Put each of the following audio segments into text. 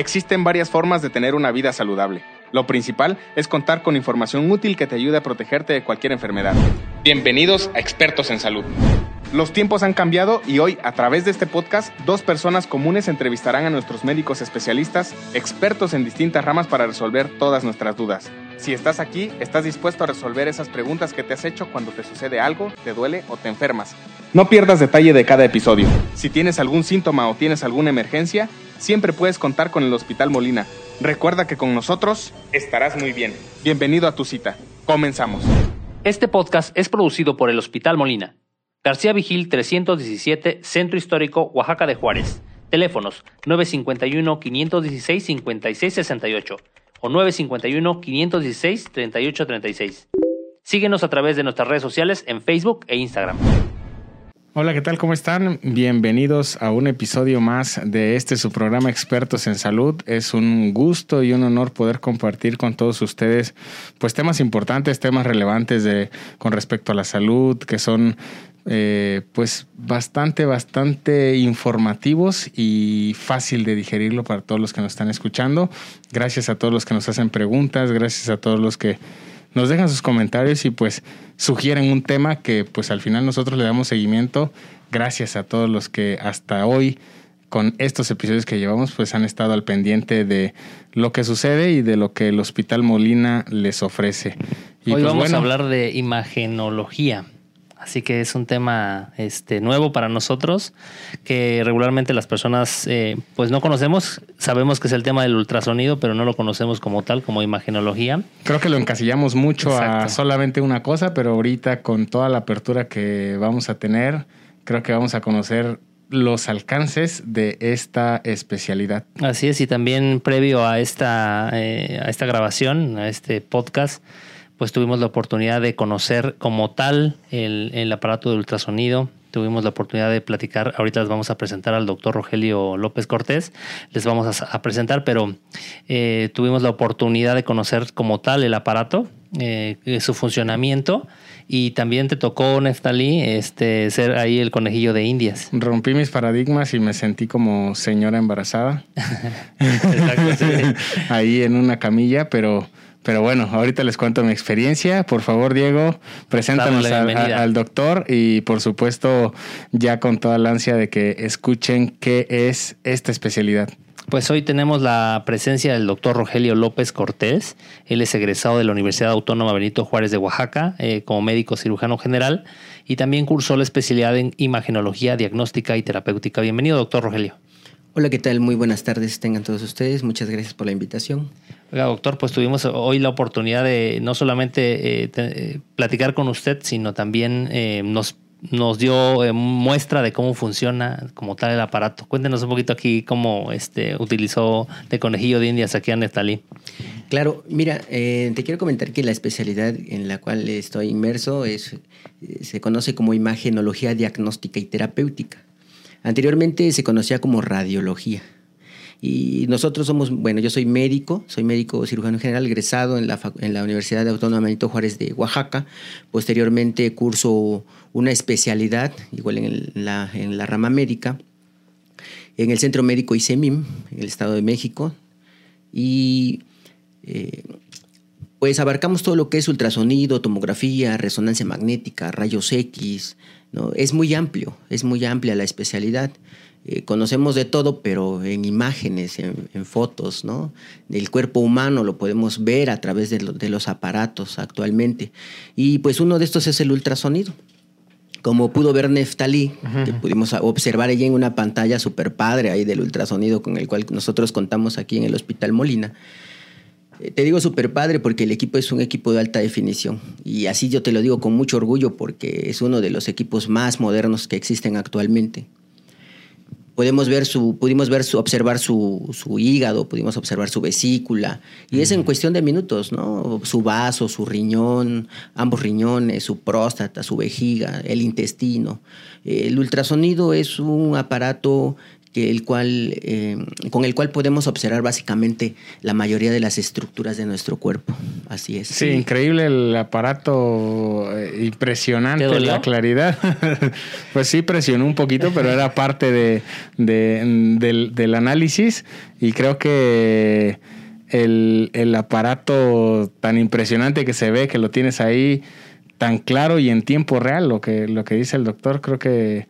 Existen varias formas de tener una vida saludable. Lo principal es contar con información útil que te ayude a protegerte de cualquier enfermedad. Bienvenidos a Expertos en Salud. Los tiempos han cambiado y hoy, a través de este podcast, dos personas comunes entrevistarán a nuestros médicos especialistas, expertos en distintas ramas para resolver todas nuestras dudas. Si estás aquí, estás dispuesto a resolver esas preguntas que te has hecho cuando te sucede algo, te duele o te enfermas. No pierdas detalle de cada episodio. Si tienes algún síntoma o tienes alguna emergencia, siempre puedes contar con el Hospital Molina. Recuerda que con nosotros estarás muy bien. Bienvenido a tu cita. Comenzamos. Este podcast es producido por el Hospital Molina. García Vigil 317, Centro Histórico, Oaxaca de Juárez. Teléfonos 951-516-5668 o 951-516-3836. Síguenos a través de nuestras redes sociales en Facebook e Instagram. Hola, ¿qué tal? ¿Cómo están? Bienvenidos a un episodio más de este su programa Expertos en Salud. Es un gusto y un honor poder compartir con todos ustedes pues temas importantes, temas relevantes de, con respecto a la salud, que son eh, pues bastante, bastante informativos y fácil de digerirlo para todos los que nos están escuchando. Gracias a todos los que nos hacen preguntas, gracias a todos los que nos dejan sus comentarios y pues sugieren un tema que pues al final nosotros le damos seguimiento. Gracias a todos los que hasta hoy con estos episodios que llevamos pues han estado al pendiente de lo que sucede y de lo que el Hospital Molina les ofrece. Y hoy pues, vamos a hablar de imagenología. Así que es un tema este, nuevo para nosotros que regularmente las personas eh, pues no conocemos. Sabemos que es el tema del ultrasonido, pero no lo conocemos como tal, como imagenología. Creo que lo encasillamos mucho a solamente una cosa, pero ahorita con toda la apertura que vamos a tener, creo que vamos a conocer los alcances de esta especialidad. Así es, y también previo a esta, eh, a esta grabación, a este podcast, pues tuvimos la oportunidad de conocer como tal el, aparato de ultrasonido, tuvimos la oportunidad de platicar. Ahorita les vamos a presentar al doctor Rogelio López Cortés, les vamos a, presentar, pero eh, tuvimos la oportunidad de conocer como tal el aparato, eh, su funcionamiento. Y también te tocó, Neftalí, este, ser ahí el conejillo de Indias. Rompí mis paradigmas y me sentí como señora embarazada. ahí en una camilla, pero pero bueno, ahorita les cuento mi experiencia. Por favor, Diego, preséntanos al, doctor y por supuesto ya con toda la ansia de que escuchen qué es esta especialidad. Pues hoy tenemos la presencia del doctor Rogelio López Cortés. Él es egresado de la Universidad Autónoma Benito Juárez de Oaxaca eh, como médico cirujano general y también cursó la especialidad en imagenología diagnóstica y terapéutica. Bienvenido, doctor Rogelio. Hola, ¿qué tal? Muy buenas tardes tengan todos ustedes. Muchas gracias por la invitación. Oiga, doctor, pues tuvimos hoy la oportunidad de no solamente eh, eh, platicar con usted, sino también eh, nos, nos dio muestra de cómo funciona como tal el aparato. Cuéntenos un poquito aquí cómo este, utilizó de conejillo de indias aquí a Neftalí. Claro, mira, te quiero comentar que la especialidad en la cual estoy inmerso es, se conoce como imagenología diagnóstica y terapéutica. Anteriormente se conocía como radiología. Y nosotros somos, bueno, yo soy médico, soy médico cirujano general egresado en la, en la Universidad Autónoma Benito Juárez de Oaxaca. Posteriormente curso una especialidad, igual en, la, en la rama médica, en el Centro Médico ICEMIM, en el Estado de México. Y eh, pues abarcamos todo lo que es ultrasonido, tomografía, resonancia magnética, rayos X, ¿no? Es muy amplio, es muy amplia la especialidad. Eh, conocemos de todo, pero en imágenes, en, fotos, ¿no? Del cuerpo humano lo podemos ver a través de, los aparatos actualmente. Y pues uno de estos es el ultrasonido. Como pudo ver Neftalí, que pudimos observar allí en una pantalla super padre ahí del ultrasonido con el cual nosotros contamos aquí en el Hospital Molina te digo super padre porque el equipo es un equipo de alta definición y así yo te lo digo con mucho orgullo porque es uno de los equipos más modernos que existen actualmente. Podemos ver su, pudimos ver su, observar su, su hígado, pudimos observar su vesícula, y es en cuestión de minutos, ¿no? Su vaso, su riñón, ambos riñones, su próstata, su vejiga, el intestino. El ultrasonido es un aparato que el cual, eh, con el cual podemos observar básicamente la mayoría de las estructuras de nuestro cuerpo. Así es. Sí, increíble el aparato, eh, impresionante la claridad. pues sí, presionó un poquito, pero era parte de, del, del, análisis y creo que el, el aparato tan impresionante que se ve, que lo tienes ahí tan claro y en tiempo real, lo que, lo que dice el doctor, creo que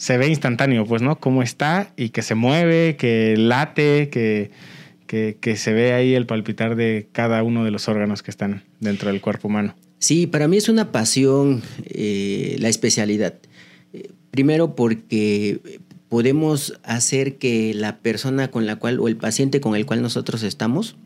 se ve instantáneo, pues, ¿no? Cómo está y que se mueve, que late, que, que, se ve ahí el palpitar de cada uno de los órganos que están dentro del cuerpo humano. Sí, para mí es una pasión eh, la especialidad. Primero porque podemos hacer que la persona con la cual o el paciente con el cual nosotros estamos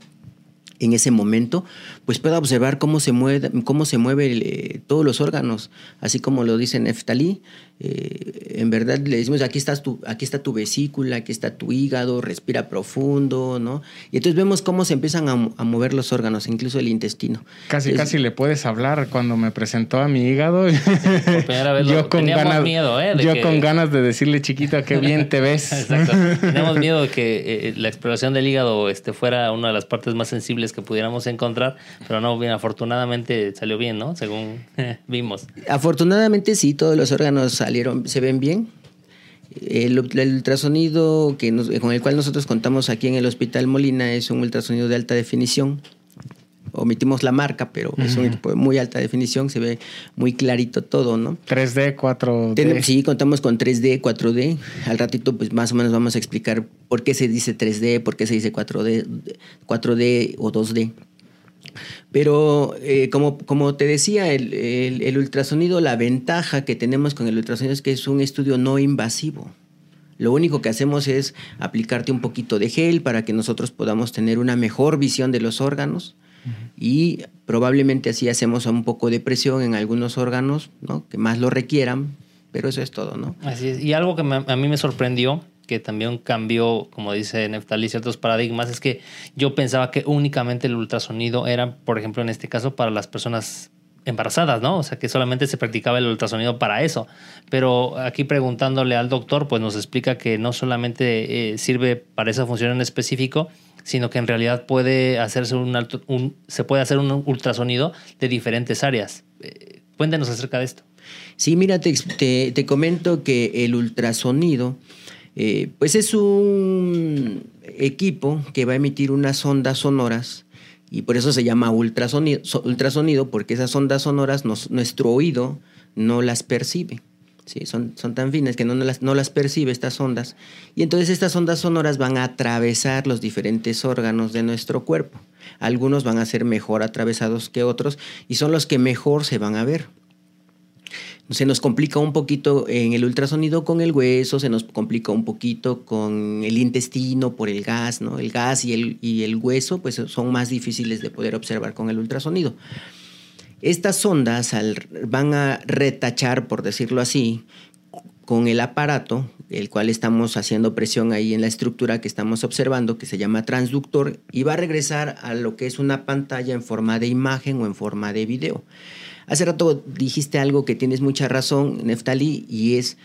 en ese momento, pues pueda observar cómo se mueve, cómo se mueve eh, todos los órganos, así como lo dice Neftalí. Eh, en verdad le decimos, aquí, estás tu, aquí está tu vesícula, aquí está tu hígado, respira profundo, ¿no? Y entonces vemos cómo se empiezan a, mover los órganos, incluso el intestino. Casi, casi le puedes hablar cuando me presentó a mi hígado. yo con ganas, miedo, ¿eh? yo con ganas de decirle, chiquita, qué bien te ves. Exacto. Teníamos miedo de que eh, la exploración del hígado este, fuera una de las partes más sensibles que pudiéramos encontrar, pero no, bien, afortunadamente salió bien, ¿no? Según vimos. Afortunadamente sí, todos los órganos salieron, se ven bien. El, ultrasonido que con el cual nosotros contamos aquí en el Hospital Molina es un ultrasonido de alta definición. Omitimos la marca, pero es un equipo de muy alta definición, se ve muy clarito todo, ¿no? 3D, 4D. sí, contamos con 3D, 4D. Al ratito, pues más o menos vamos a explicar por qué se dice 3D, por qué se dice 4D, 4D o 2D. Pero eh, como, como te decía, el, ultrasonido, la ventaja que tenemos con el ultrasonido es que es un estudio no invasivo. Lo único que hacemos es aplicarte un poquito de gel para que nosotros podamos tener una mejor visión de los órganos y probablemente así hacemos un poco de presión en algunos órganos ¿no? que más lo requieran, pero eso es todo, ¿no? Así es. Y algo que a mí me sorprendió que también cambió, como dice Neftali, ciertos paradigmas, es que yo pensaba que únicamente el ultrasonido era, por ejemplo, en este caso, para las personas embarazadas, ¿no? O sea, que solamente se practicaba el ultrasonido para eso. Pero aquí preguntándole al doctor, pues nos explica que no solamente eh, sirve para esa función en específico, sino que en realidad puede hacerse un, se puede hacer un ultrasonido de diferentes áreas. Eh, cuéntenos acerca de esto. Sí, mira, te, te comento que el ultrasonido eh, pues es un equipo que va a emitir unas ondas sonoras y por eso se llama ultrasonido, ultrasonido porque esas ondas sonoras nuestro oído no las percibe. Sí, son, son tan finas que no, las, no las percibe estas ondas. Y entonces estas ondas sonoras van a atravesar los diferentes órganos de nuestro cuerpo. Algunos van a ser mejor atravesados que otros y son los que mejor se van a ver se nos complica un poquito en el ultrasonido con el hueso, se nos complica un poquito con el intestino por el gas, ¿no? El gas y el, y el hueso pues son más difíciles de poder observar con el ultrasonido. Estas ondas van a retachar, por decirlo así, con el aparato, el cual estamos haciendo presión ahí en la estructura que estamos observando, que se llama transductor, y va a regresar a lo que es una pantalla en forma de imagen o en forma de video. Hace rato dijiste algo que tienes mucha razón, Neftali, y es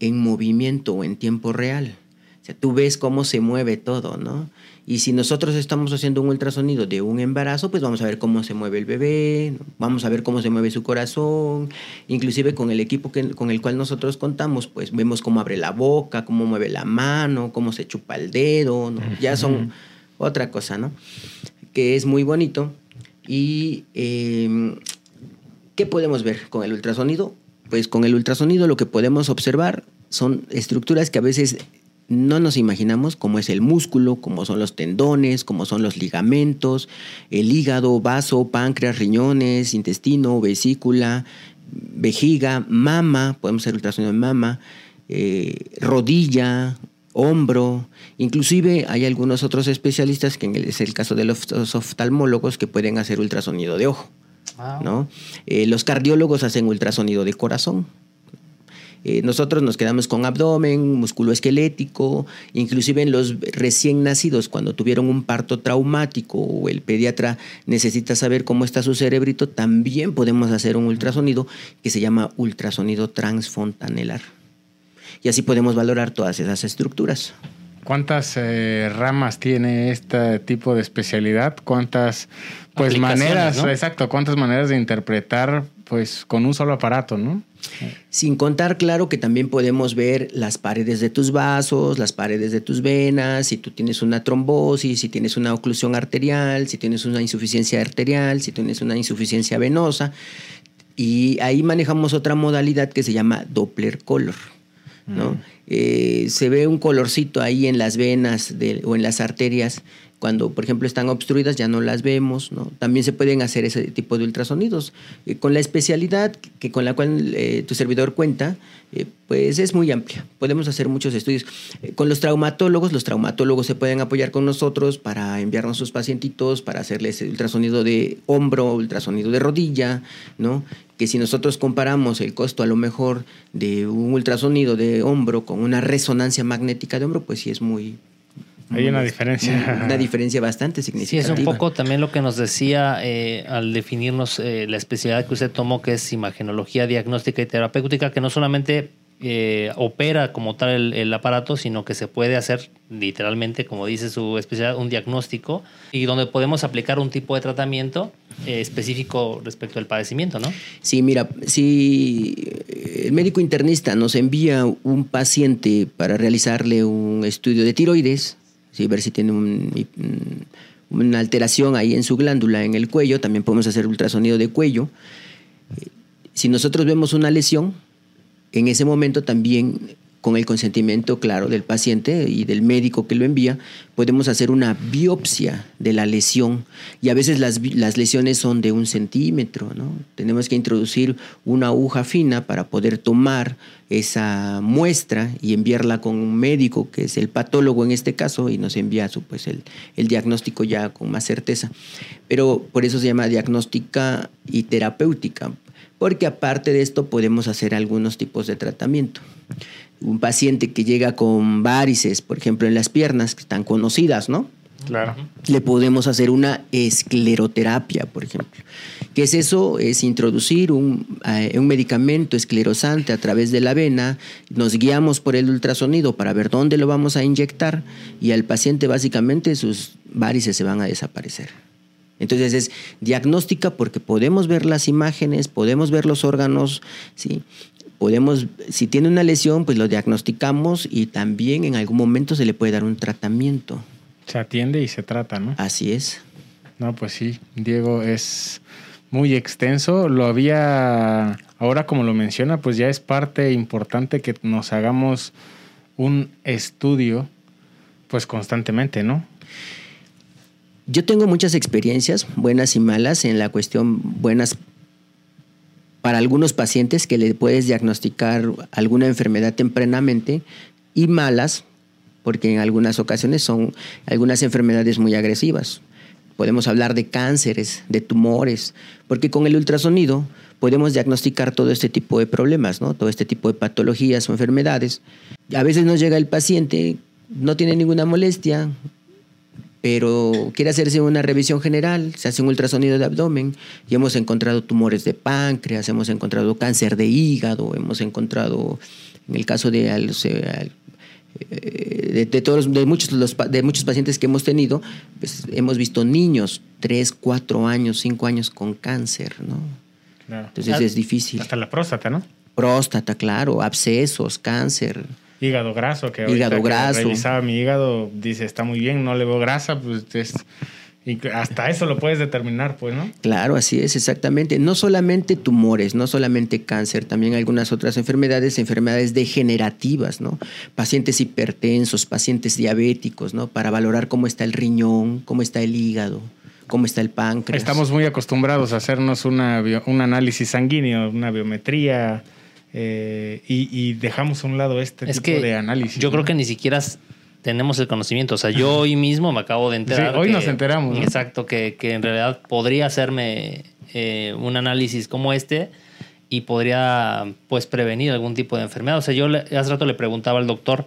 en movimiento o en tiempo real. O sea, tú ves cómo se mueve todo, ¿no? Y si nosotros estamos haciendo un ultrasonido de un embarazo, pues vamos a ver cómo se mueve el bebé, vamos a ver cómo se mueve su corazón, inclusive con el equipo que, con el cual nosotros contamos, pues vemos cómo abre la boca, cómo mueve la mano, cómo se chupa el dedo, ¿no? ya son otra cosa, ¿no? Que es muy bonito. Y eh, ¿Qué podemos ver con el ultrasonido? Pues con el ultrasonido lo que podemos observar son estructuras que a veces no nos imaginamos, como es el músculo, como son los tendones, como son los ligamentos, el hígado, vaso, páncreas, riñones, intestino, vesícula, vejiga, mama, podemos hacer ultrasonido de mama, eh, rodilla, hombro, inclusive hay algunos otros especialistas, que es el caso de los oftalmólogos, que pueden hacer ultrasonido de ojo. ¿No? Eh, los cardiólogos hacen ultrasonido de corazón. Eh, nosotros nos quedamos con abdomen, músculo esquelético, inclusive en los recién nacidos, cuando tuvieron un parto traumático o el pediatra necesita saber cómo está su cerebrito, también podemos hacer un ultrasonido que se llama ultrasonido transfontanelar. y así podemos valorar todas esas estructuras. ¿Cuántas eh, ramas tiene este tipo de especialidad? ¿Cuántas pues maneras, exacto, cuántas maneras de interpretar pues con un solo aparato, ¿no? Sin contar, claro, que también podemos ver las paredes de tus vasos, las paredes de tus venas, si tú tienes una trombosis, si tienes una oclusión arterial, si tienes una insuficiencia arterial, si tienes una insuficiencia venosa. Y ahí manejamos otra modalidad que se llama Doppler color. ¿no? Mm. Eh, se ve un colorcito ahí en las venas o en las arterias cuando, por ejemplo, están obstruidas ya no las vemos, ¿no? También se pueden hacer ese tipo de ultrasonidos. Eh, con la especialidad que con la cual eh, tu servidor cuenta, eh, pues es muy amplia. Podemos hacer muchos estudios. con los traumatólogos, los traumatólogos se pueden apoyar con nosotros para enviarnos sus pacientitos, para hacerles ultrasonido de hombro, ultrasonido de rodilla, ¿no? Que si nosotros comparamos el costo a lo mejor de un ultrasonido de hombro con una resonancia magnética de hombro, pues sí es muy, hay una diferencia. Una diferencia bastante significativa. Sí, es un poco también lo que nos decía eh, al definirnos eh, la especialidad que usted tomó, que es imagenología diagnóstica y terapéutica, que no solamente eh, opera como tal el, aparato, sino que se puede hacer literalmente, como dice su especialidad, un diagnóstico y donde podemos aplicar un tipo de tratamiento específico respecto al padecimiento, ¿no? Sí, mira, si el médico internista nos envía un paciente para realizarle un estudio de tiroides, ver si tiene una alteración ahí en su glándula, en el cuello, también podemos hacer ultrasonido de cuello. Si nosotros vemos una lesión, en ese momento también con el consentimiento claro del paciente y del médico que lo envía, podemos hacer una biopsia de la lesión. Y a veces las, lesiones son de un centímetro, ¿no? Tenemos que introducir una aguja fina para poder tomar esa muestra y enviarla con un médico, que es el patólogo en este caso, y nos envía pues, el, el diagnóstico ya con más certeza. Pero por eso se llama diagnóstica y terapéutica, porque aparte de esto podemos hacer algunos tipos de tratamiento un paciente que llega con varices, por ejemplo, en las piernas, que están conocidas, ¿no? Claro. Le podemos hacer una escleroterapia, por ejemplo. ¿Qué es eso? Es introducir un, eh, un, medicamento esclerosante a través de la vena, nos guiamos por el ultrasonido para ver dónde lo vamos a inyectar y al paciente básicamente sus varices se van a desaparecer. Entonces es diagnóstica porque podemos ver las imágenes, podemos ver los órganos, ¿sí? Podemos, si tiene una lesión, pues lo diagnosticamos y también en algún momento se le puede dar un tratamiento. Se atiende y se trata, ¿no? Así es. No, pues sí, Diego es muy extenso. Lo había, ahora como lo menciona, pues ya es parte importante que nos hagamos un estudio, pues constantemente, ¿no? Yo tengo muchas experiencias, buenas y malas, en la cuestión buenas para algunos pacientes que le puedes diagnosticar alguna enfermedad tempranamente y malas, porque en algunas ocasiones son algunas enfermedades muy agresivas. Podemos hablar de cánceres, de tumores, porque con el ultrasonido podemos diagnosticar todo este tipo de problemas, ¿no? todo este tipo de patologías o enfermedades. A veces nos llega el paciente, no tiene ninguna molestia, pero quiere hacerse una revisión general, se hace un ultrasonido de abdomen y hemos encontrado tumores de páncreas, hemos encontrado cáncer de hígado, hemos encontrado, en el caso de, eh, de, todos, de, muchos, de muchos pacientes que hemos tenido, pues hemos visto niños, 3, 4 años, 5 años con cáncer, ¿no? Entonces es difícil. Hasta la próstata, ¿no? Próstata, claro, abscesos, cáncer. Hígado graso, que hígado graso. revisaba mi hígado, dice, está muy bien, no le veo grasa, pues es, y hasta eso lo puedes determinar, pues, ¿no? Claro, así es, exactamente. No solamente tumores, no solamente cáncer, también algunas otras enfermedades, enfermedades degenerativas, ¿no? Pacientes hipertensos, pacientes diabéticos, ¿no? Para valorar cómo está el riñón, cómo está el hígado cómo está el páncreas. Estamos muy acostumbrados a hacernos una, un análisis sanguíneo, una biometría, eh, y, dejamos a un lado este tipo de análisis. Yo creo que ni siquiera tenemos el conocimiento. O sea, yo hoy mismo me acabo de enterar. hoy nos enteramos. Exacto, que, en realidad podría hacerme eh, un análisis como este y podría pues prevenir algún tipo de enfermedad. O sea, yo hace rato le preguntaba al doctor,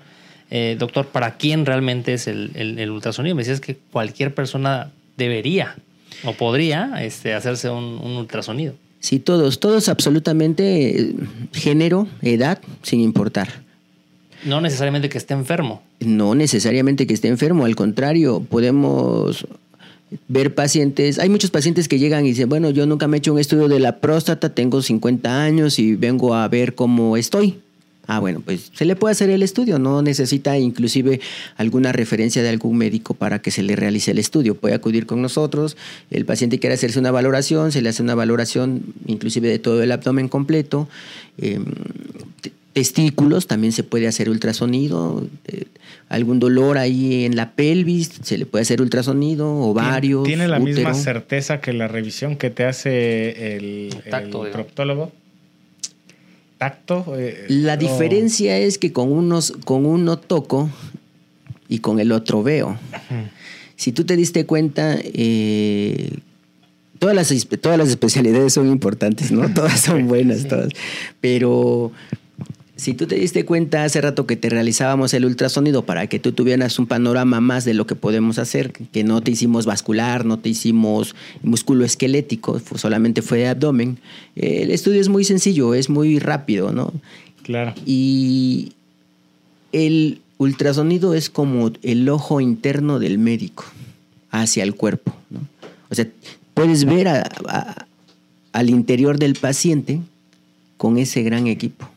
eh, doctor, ¿para quién realmente es el, ultrasonido? Me decía es que cualquier persona debería o podría este, hacerse un ultrasonido. Sí, todos, todos absolutamente, género, edad, sin importar. No necesariamente que esté enfermo. No necesariamente que esté enfermo, al contrario, podemos ver pacientes, hay muchos pacientes que llegan y dicen, bueno, yo nunca me he hecho un estudio de la próstata, tengo 50 años y vengo a ver cómo estoy. Ah, bueno, pues se le puede hacer el estudio, no necesita inclusive alguna referencia de algún médico para que se le realice el estudio. Puede acudir con nosotros, el paciente quiere hacerse una valoración, se le hace una valoración inclusive de todo el abdomen completo. Em, testículos, también se puede hacer ultrasonido, eh, algún dolor ahí en la pelvis, se le puede hacer ultrasonido, ovarios. ¿Tiene la misma certeza que la revisión que te hace el, proctólogo? ¿Tacto? Eh, la diferencia es que con, unos, con uno toco y con el otro veo. Si tú te diste cuenta, eh, todas, las, todas las especialidades son importantes, ¿no? Todas son buenas, todas. Pero si tú te diste cuenta hace rato que te realizábamos el ultrasonido para que tú tuvieras un panorama más de lo que podemos hacer, que no te hicimos vascular, no te hicimos músculo esquelético, solamente fue abdomen, el estudio es muy sencillo, es muy rápido, ¿no? Claro. Y el ultrasonido es como el ojo interno del médico hacia el cuerpo, ¿no? O sea, puedes ver al interior del paciente con ese gran equipo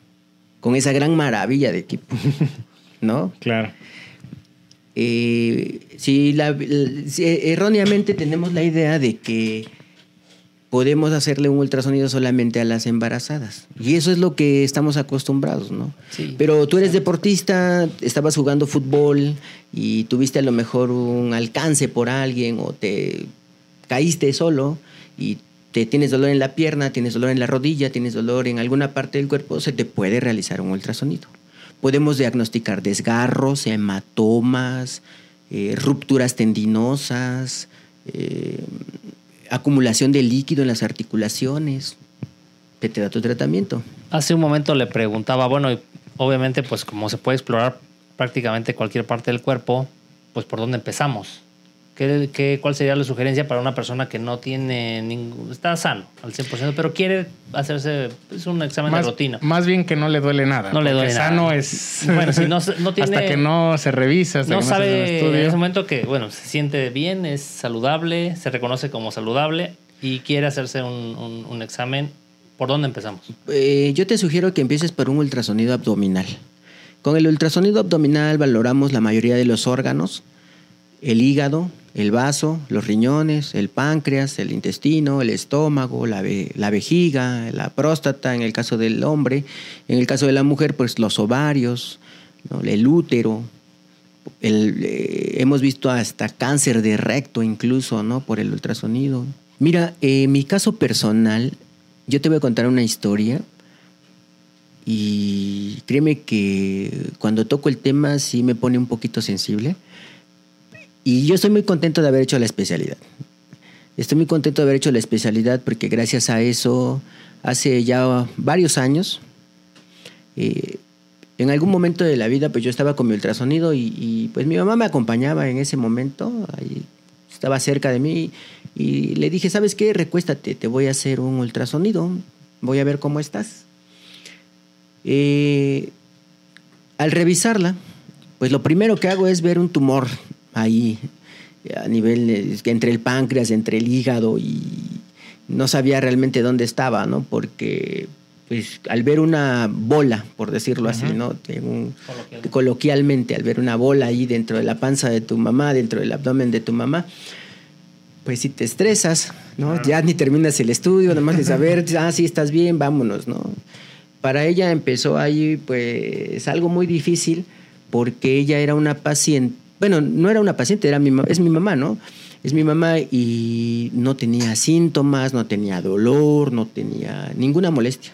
con esa gran maravilla de equipo, ¿no? Claro. Eh, si, erróneamente tenemos la idea de que podemos hacerle un ultrasonido solamente a las embarazadas. Y eso es lo que estamos acostumbrados, ¿no? Sí, Pero tú eres deportista, estabas jugando fútbol y tuviste a lo mejor un alcance por alguien o te caíste solo y tienes dolor en la pierna, tienes dolor en la rodilla, tienes dolor en alguna parte del cuerpo, se te puede realizar un ultrasonido. Podemos diagnosticar desgarros, hematomas, eh, rupturas tendinosas, eh, acumulación de líquido en las articulaciones. Te, te da tu tratamiento. Hace un momento le preguntaba, bueno, obviamente pues como se puede explorar prácticamente cualquier parte del cuerpo, pues por dónde empezamos. ¿Qué, cuál sería la sugerencia para una persona que no tiene ningún. está sano al 100%, pero quiere hacerse es un examen de rutina? Más bien que no le duele nada. No le duele sano es. Bueno, si no, no tiene. Hasta que no se revisa, hasta no que no sabe en ese momento que, bueno, se siente bien, es saludable, se reconoce como saludable y quiere hacerse un, un, examen. ¿Por dónde empezamos? Eh, yo te sugiero que empieces por un ultrasonido abdominal. Con el ultrasonido abdominal valoramos la mayoría de los órganos, el hígado, el vaso, los riñones, el páncreas, el intestino, el estómago, la, vejiga, la próstata en el caso del hombre, en el caso de la mujer, pues los ovarios, el útero. Eh, hemos visto hasta cáncer de recto incluso, ¿no? Por el ultrasonido. Mira, en mi caso personal, yo te voy a contar una historia y créeme que cuando toco el tema sí me pone un poquito sensible y yo estoy muy contento de haber hecho la especialidad. Estoy muy contento de haber hecho la especialidad porque gracias a eso, hace ya varios años, eh, en algún momento de la vida, pues yo estaba con mi ultrasonido y, pues mi mamá me acompañaba en ese momento, estaba cerca de mí y le dije, ¿sabes qué? Recuéstate, te voy a hacer un ultrasonido, voy a ver cómo estás. Eh, al revisarla, pues lo primero que hago es ver un tumor ahí a nivel entre el páncreas, entre el hígado y no sabía realmente dónde estaba, ¿no? Porque pues al ver una bola, por decirlo así, ¿no? coloquialmente, al ver una bola ahí dentro de la panza de tu mamá, dentro del abdomen de tu mamá, pues si te estresas, ¿no? Ya ni terminas el estudio, nada más de saber, ah, sí, estás bien, vámonos, ¿no? Para ella empezó ahí, pues, algo muy difícil, porque ella era una paciente bueno, no era una paciente, era mi, es mi mamá, ¿no? Es mi mamá y no tenía síntomas, no tenía dolor, no tenía ninguna molestia.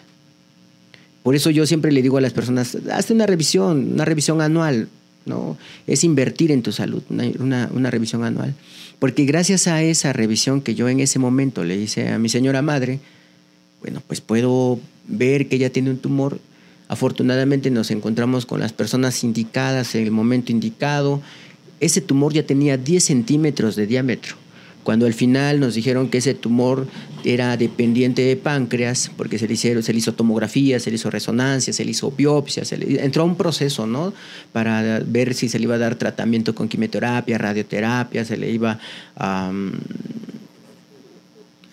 Por eso yo siempre le digo a las personas, hazte una revisión, una revisión anual, ¿no? Es invertir en tu salud, una, una, revisión anual. Porque gracias a esa revisión que yo en ese momento le hice a mi señora madre, bueno, pues puedo ver que ella tiene un tumor. Afortunadamente nos encontramos con las personas indicadas en el momento indicado ese tumor ya tenía 10 centímetros de diámetro. cuando al final nos dijeron que ese tumor era dependiente de páncreas, porque se le, hicieron, se le hizo tomografía, se le hizo resonancia, se le hizo biopsia, se le, entró a un proceso, ¿no? Para ver si se le iba a dar tratamiento con quimioterapia, radioterapia, se le iba a...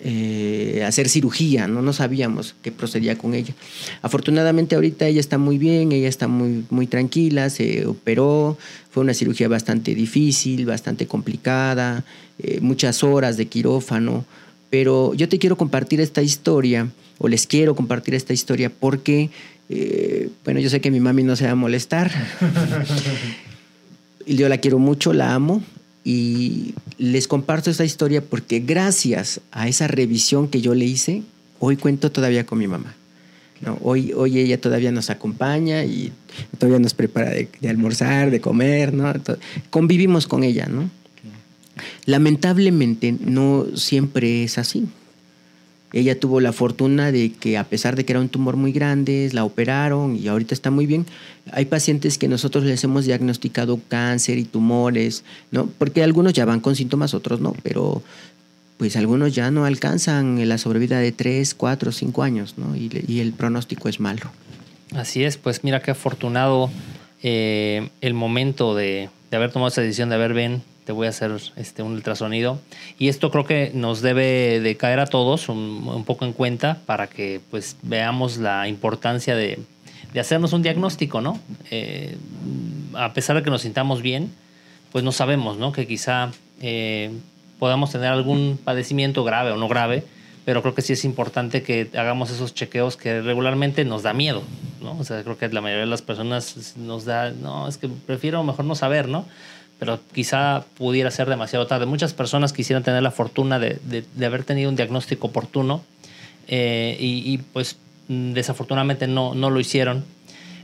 Eh, hacer cirugía, ¿no? no sabíamos qué procedía con ella. Afortunadamente ahorita ella está muy bien, ella está muy, muy tranquila, se operó, fue una cirugía bastante difícil, bastante complicada, eh, muchas horas de quirófano, pero yo te quiero compartir esta historia, o les quiero compartir esta historia porque, eh, bueno, yo sé que mi mami no se va a molestar. yo la quiero mucho, la amo, y les comparto esta historia porque gracias a esa revisión que yo le hice, hoy cuento todavía con mi mamá. ¿no? Hoy, hoy ella todavía nos acompaña y todavía nos prepara de, almorzar, de comer, ¿no? convivimos con ella, ¿no? Lamentablemente no siempre es así. Ella tuvo la fortuna de que a pesar de que era un tumor muy grande, la operaron y ahorita está muy bien. Hay pacientes que nosotros les hemos diagnosticado cáncer y tumores, ¿no? Porque algunos ya van con síntomas, otros no, pero pues algunos ya no alcanzan la sobrevida de 3, 4, 5 años, ¿no? Y, el pronóstico es malo. Así es, pues mira qué afortunado eh, el momento de, de haber tomado esa decisión de haber ven te voy a hacer este, un ultrasonido. Y esto creo que nos debe de caer a todos un, poco en cuenta para que pues veamos la importancia de, hacernos un diagnóstico, ¿no? Eh, a pesar de que nos sintamos bien, pues no sabemos, ¿no? Que quizá eh, podamos tener algún padecimiento grave o no grave, pero creo que sí es importante que hagamos esos chequeos que regularmente nos da miedo, ¿no? O sea, creo que la mayoría de las personas nos da, no, es que prefiero mejor no saber, ¿no? pero quizá pudiera ser demasiado tarde. Muchas personas quisieran tener la fortuna de, de, haber tenido un diagnóstico oportuno eh, y, pues mm, desafortunadamente no, no lo hicieron.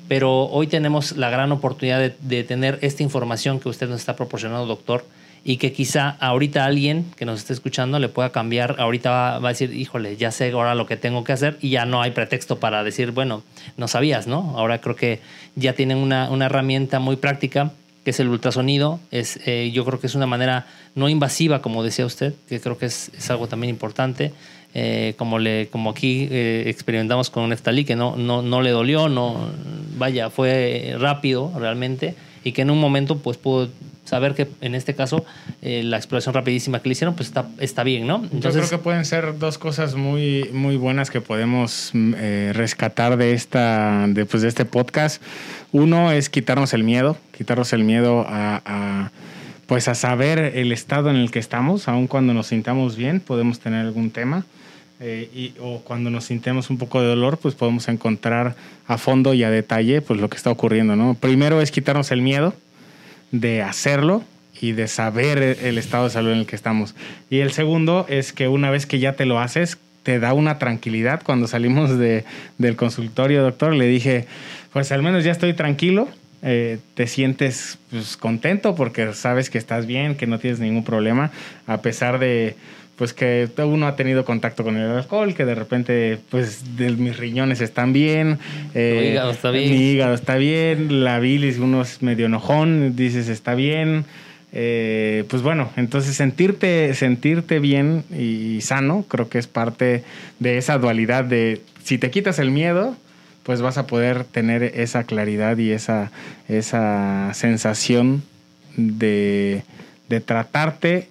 Pero hoy tenemos la gran oportunidad de, de, tener esta información que usted nos está proporcionando, doctor, y que quizá ahorita alguien que nos esté escuchando le pueda cambiar, ahorita va, va, a decir, híjole, ya sé ahora lo que tengo que hacer y ya no hay pretexto para decir, bueno, no sabías, ¿no? Ahora creo que ya tienen una, una herramienta muy práctica que es el ultrasonido. Es, eh, yo creo que es una manera no invasiva, como decía usted, que creo que es, algo también importante. Eh, como, le, como aquí eh, experimentamos con Neftalí, que no, no, no le dolió, no, vaya, fue rápido realmente y que en un momento pues pudo saber que en este caso la exploración rapidísima que le hicieron pues está, está bien, ¿no? Entonces, Yo creo que pueden ser dos cosas muy, muy buenas que podemos rescatar de, esta, de, pues, de este podcast. Uno es quitarnos el miedo, quitarnos el miedo a, pues a saber el estado en el que estamos, aun cuando nos sintamos bien, podemos tener algún tema. Eh, y, o cuando nos sintemos un poco de dolor, pues podemos encontrar a fondo y a detalle pues lo que está ocurriendo, ¿no? Primero es quitarnos el miedo de hacerlo y de saber el estado de salud en el que estamos. Y el segundo es que una vez que ya te lo haces, te da una tranquilidad. Cuando salimos de, del consultorio, doctor, le dije, pues al menos ya estoy tranquilo. Eh, te sientes pues, contento porque sabes que estás bien, que no tienes ningún problema, a pesar de pues que uno ha tenido contacto con el alcohol, que de repente pues de, mis riñones están bien, eh, hígado está bien, mi hígado está bien, la bilis uno es medio enojón, dices está bien, eh, pues bueno, entonces sentirte, sentirte bien y sano creo que es parte de esa dualidad de si te quitas el miedo, pues vas a poder tener esa claridad y esa, esa sensación de, de tratarte,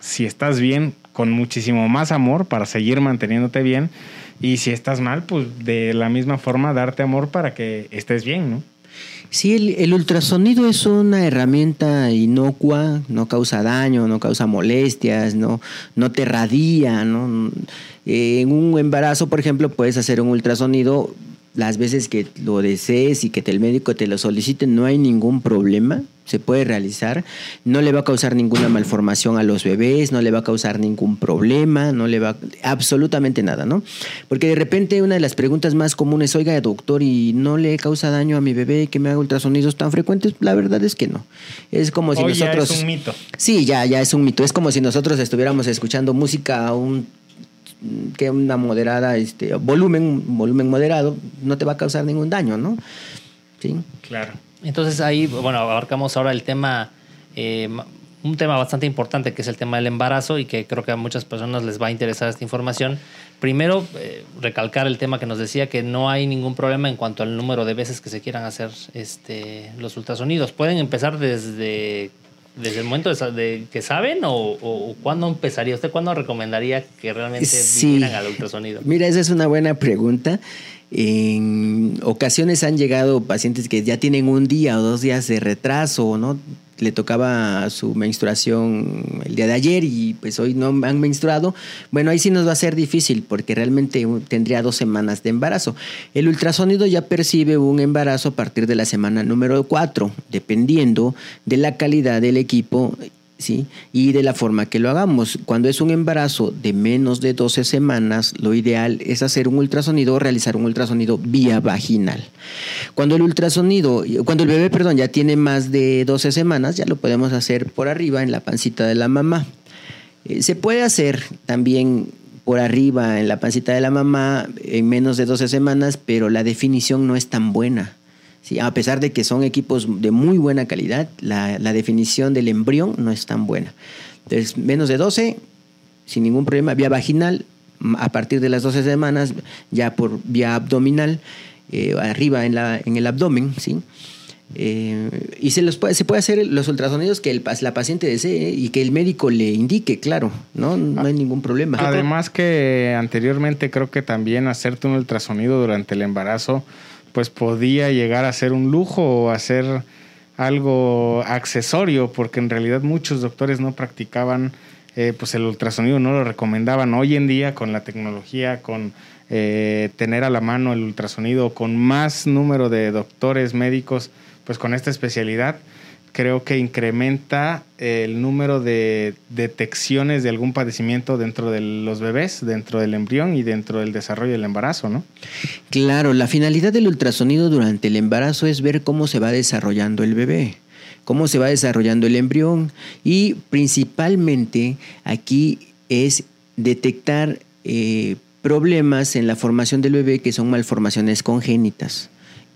si estás bien, con muchísimo más amor para seguir manteniéndote bien y si estás mal, pues de la misma forma darte amor para que estés bien, ¿no? Sí, el, ultrasonido es una herramienta inocua, no causa daño, no causa molestias, no, no te radia, ¿no? En un embarazo, por ejemplo, puedes hacer un ultrasonido las veces que lo desees y que el médico te lo solicite, no hay ningún problema, se puede realizar, no le va a causar ninguna malformación a los bebés, no le va a causar ningún problema, no le va absolutamente nada, ¿no? Porque de repente una de las preguntas más comunes, oiga, doctor, ¿y no le causa daño a mi bebé que me haga ultrasonidos tan frecuentes? La verdad es que no. Es como si nosotros... Ya es un mito. Sí, ya, ya es un mito. Es como si nosotros estuviéramos escuchando música a un que una moderada, este, volumen, volumen moderado, no te va a causar ningún daño, ¿no? Sí. Claro. Entonces ahí, bueno, abarcamos ahora el tema eh, un tema bastante importante que es el tema del embarazo y que creo que a muchas personas les va a interesar esta información. Primero, eh, recalcar el tema que nos decía que no hay ningún problema en cuanto al número de veces que se quieran hacer este, los ultrasonidos. Pueden empezar desde, desde el momento de, que saben o, o, cuándo empezaría. ¿Usted cuándo recomendaría que realmente sí. al ultrasonido? Mira, esa es una buena pregunta. En ocasiones han llegado pacientes que ya tienen un día o dos días de retraso, ¿no? Le tocaba su menstruación el día de ayer y pues hoy no han menstruado. Bueno, ahí sí nos va a ser difícil porque realmente tendría dos semanas de embarazo. El ultrasonido ya percibe un embarazo a partir de la semana número cuatro, dependiendo de la calidad del equipo Y de la forma que lo hagamos. Cuando es un embarazo de menos de 12 semanas, lo ideal es hacer un ultrasonido o realizar un ultrasonido vía vaginal. Cuando el ultrasonido, cuando el bebé, perdón, ya tiene más de 12 semanas, ya lo podemos hacer por arriba en la pancita de la mamá. Eh, se puede hacer también por arriba en la pancita de la mamá en menos de 12 semanas, pero la definición no es tan buena a pesar de que son equipos de muy buena calidad, la, definición del embrión no es tan buena. Entonces, menos de 12, sin ningún problema, vía vaginal, a partir de las 12 semanas, ya por vía abdominal, eh, arriba en, la, en el abdomen, ¿sí? Eh, y se, los puede, se puede hacer los ultrasonidos que el, la paciente desee y que el médico le indique, claro, ¿no? No hay ningún problema. Además que anteriormente creo que también hacerte un ultrasonido durante el embarazo pues podía llegar a ser un lujo o a ser algo accesorio, porque en realidad muchos doctores no practicaban eh, pues el ultrasonido, no lo recomendaban. Hoy en día con la tecnología, con eh, tener a la mano el ultrasonido, con más número de doctores médicos, pues con esta especialidad, creo que incrementa el número de detecciones de algún padecimiento dentro de los bebés, dentro del embrión y dentro del desarrollo del embarazo, ¿no? Claro, la finalidad del ultrasonido durante el embarazo es ver cómo se va desarrollando el bebé cómo se va desarrollando el embrión y principalmente aquí es detectar eh, problemas en la formación del bebé que son malformaciones congénitas.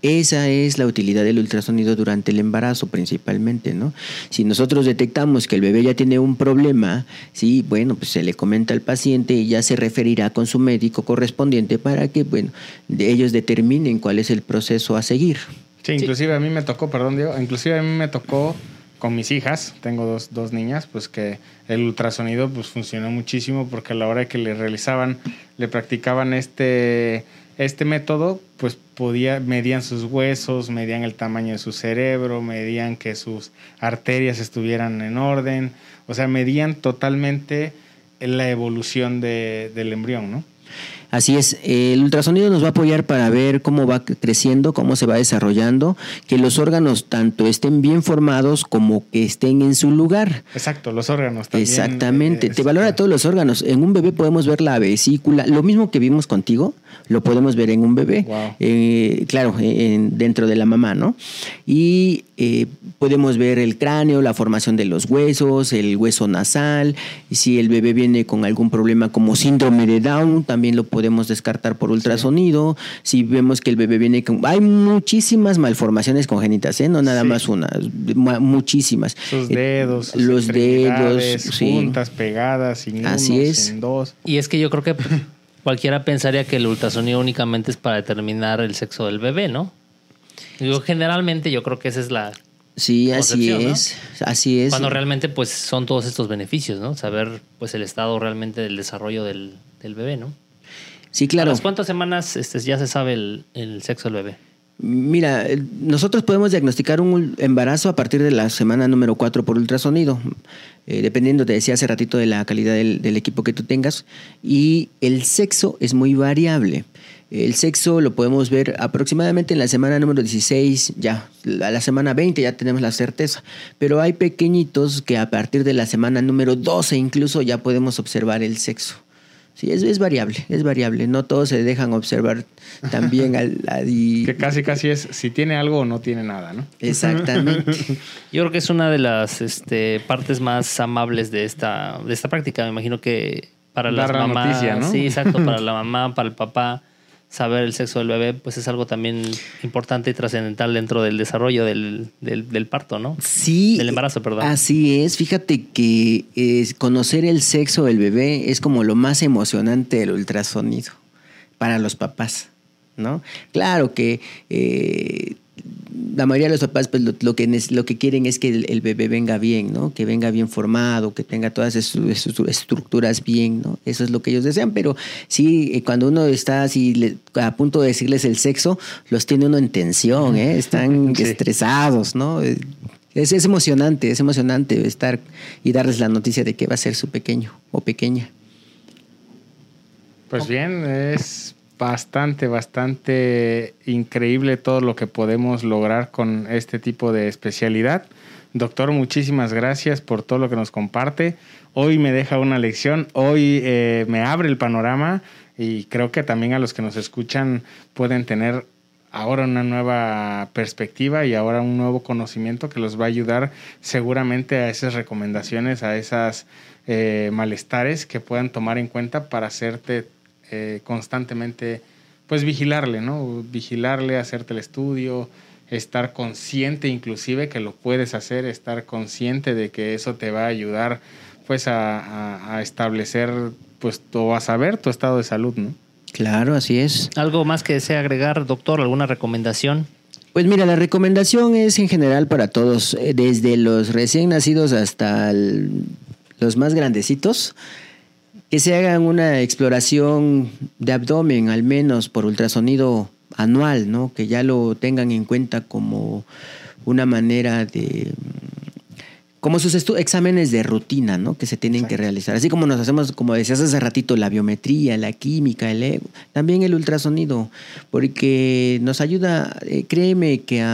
Esa es la utilidad del ultrasonido durante el embarazo principalmente, ¿no? Si nosotros detectamos que el bebé ya tiene un problema, sí, bueno, pues se le comenta al paciente y ya se referirá con su médico correspondiente para que, bueno, ellos determinen cuál es el proceso a seguir. Sí, inclusive a mí me tocó, perdón Diego, inclusive a mí me tocó con mis hijas, tengo dos, dos niñas, pues que el ultrasonido pues funcionó muchísimo porque a la hora que le realizaban, le practicaban este este método, pues podía, medían sus huesos, medían el tamaño de su cerebro, medían que sus arterias estuvieran en orden, o sea, medían totalmente la evolución de, del embrión, ¿no? Así es, el ultrasonido nos va a apoyar para ver cómo va creciendo, cómo se va desarrollando, que los órganos tanto estén bien formados como que estén en su lugar. Exacto, los órganos también. Exactamente, te valora todos los órganos. En un bebé podemos ver la vesícula, lo mismo que vimos contigo, lo podemos ver en un bebé, eh, claro, dentro de la mamá, ¿no? Y eh, podemos ver el cráneo, la formación de los huesos, el hueso nasal, si el bebé viene con algún problema como síndrome de Down, también lo podemos descartar por ultrasonido, si vemos que el bebé viene con... Hay muchísimas malformaciones congénitas, ¿eh? no nada más una, muchísimas. Sus dedos, los dedos, juntas, pegadas, sin Así es. dos. Y es que yo creo que cualquiera pensaría que el ultrasonido únicamente es para determinar el sexo del bebé, ¿no? Yo generalmente yo creo que esa es la Sí, así es, así es. Cuando realmente pues son todos estos beneficios, ¿no? Saber pues el estado realmente del desarrollo del, bebé, ¿no? Sí, claro. ¿A las cuántas semanas este, ya se sabe el, el sexo del bebé? Mira, nosotros podemos diagnosticar un embarazo a partir de la semana número 4 por ultrasonido, eh, dependiendo, te decía hace ratito, de la calidad del, equipo que tú tengas. Y el sexo es muy variable. El sexo lo podemos ver aproximadamente en la semana número 16, ya, a la semana 20 ya tenemos la certeza. Pero hay pequeñitos que a partir de la semana número 12 incluso ya podemos observar el sexo. Sí, es, es, variable, es variable. No todos se dejan observar también al, Que casi, casi es si tiene algo o no tiene nada, ¿no? Exactamente. Yo creo que es una de las este, partes más amables de esta, de esta práctica. Me imagino que para las mamás... Noticia, ¿no? Sí, exacto. Para la mamá, para el papá. Saber el sexo del bebé, pues es algo también importante y trascendental dentro del desarrollo del, del, parto, ¿no? Sí. Del embarazo, perdón. Así es. Fíjate que es, conocer el sexo del bebé es como lo más emocionante del ultrasonido para los papás, ¿no? Claro que eh, la mayoría de los papás pues, lo, que, lo que quieren es que el, bebé venga bien, ¿no? Que venga bien formado, que tenga todas sus, estructuras bien, ¿no? Eso es lo que ellos desean, pero sí, eh, cuando uno está así a punto de decirles el sexo, los tiene uno en tensión, ¿eh? Están estresados, ¿no? Es, es emocionante, es emocionante estar y darles la noticia de que va a ser su pequeño o pequeña. Pues bien, es bastante, bastante increíble todo lo que podemos lograr con este tipo de especialidad. Doctor, muchísimas gracias por todo lo que nos comparte. Hoy me deja una lección, hoy eh, me abre el panorama y creo que también a los que nos escuchan pueden tener ahora una nueva perspectiva y ahora un nuevo conocimiento que los va a ayudar seguramente a esas recomendaciones, a esas eh, malestares que puedan tomar en cuenta para hacerte eh, constantemente, pues vigilarle, ¿no? Vigilarle, hacerte el estudio, estar consciente inclusive que lo puedes hacer, estar consciente de que eso te va a ayudar pues a, establecer pues o a saber tu estado de salud, ¿no? Claro, así es. ¿Algo más que desea agregar, doctor? ¿Alguna recomendación? Pues mira, la recomendación es en general para todos, eh, desde los recién nacidos hasta los más grandecitos que se hagan una exploración de abdomen, al menos por ultrasonido anual, ¿no? Que ya lo tengan en cuenta como una manera de como sus exámenes de rutina, ¿no? Que se tienen que realizar. Así como nos hacemos, como decías hace ratito, la biometría, la química, el ego, también el ultrasonido, porque nos ayuda, eh, créeme que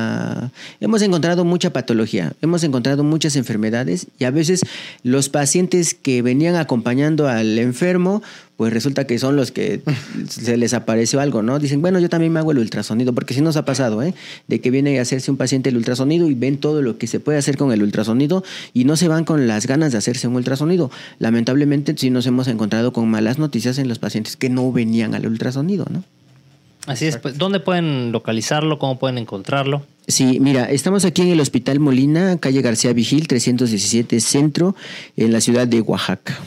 hemos encontrado mucha patología, hemos encontrado muchas enfermedades y a veces los pacientes que venían acompañando al enfermo, pues resulta que son los que se les apareció algo, ¿no? Dicen, bueno, yo también me hago el ultrasonido, porque sí nos ha pasado, ¿eh? De que viene a hacerse un paciente el ultrasonido y ven todo lo que se puede hacer con el ultrasonido y no se van con las ganas de hacerse un ultrasonido. Lamentablemente sí nos hemos encontrado con malas noticias en los pacientes que no venían al ultrasonido, ¿no? Así es, pues, ¿dónde pueden localizarlo? ¿Cómo pueden encontrarlo? Sí, mira, estamos aquí en el Hospital Molina, calle García Vigil, 317 Centro, en la ciudad de Oaxaca.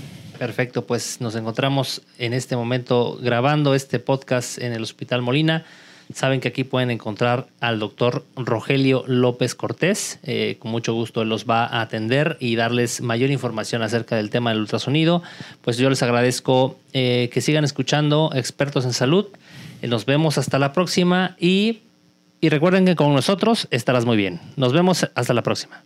Perfecto, pues nos encontramos en este momento grabando este podcast en el Hospital Molina. Saben que aquí pueden encontrar al doctor Rogelio López Cortés. Eh, con mucho gusto los va a atender y darles mayor información acerca del tema del ultrasonido. Pues yo les agradezco eh, que sigan escuchando Expertos en Salud. Eh, nos vemos hasta la próxima y, y recuerden que con nosotros estarás muy bien. Nos vemos hasta la próxima.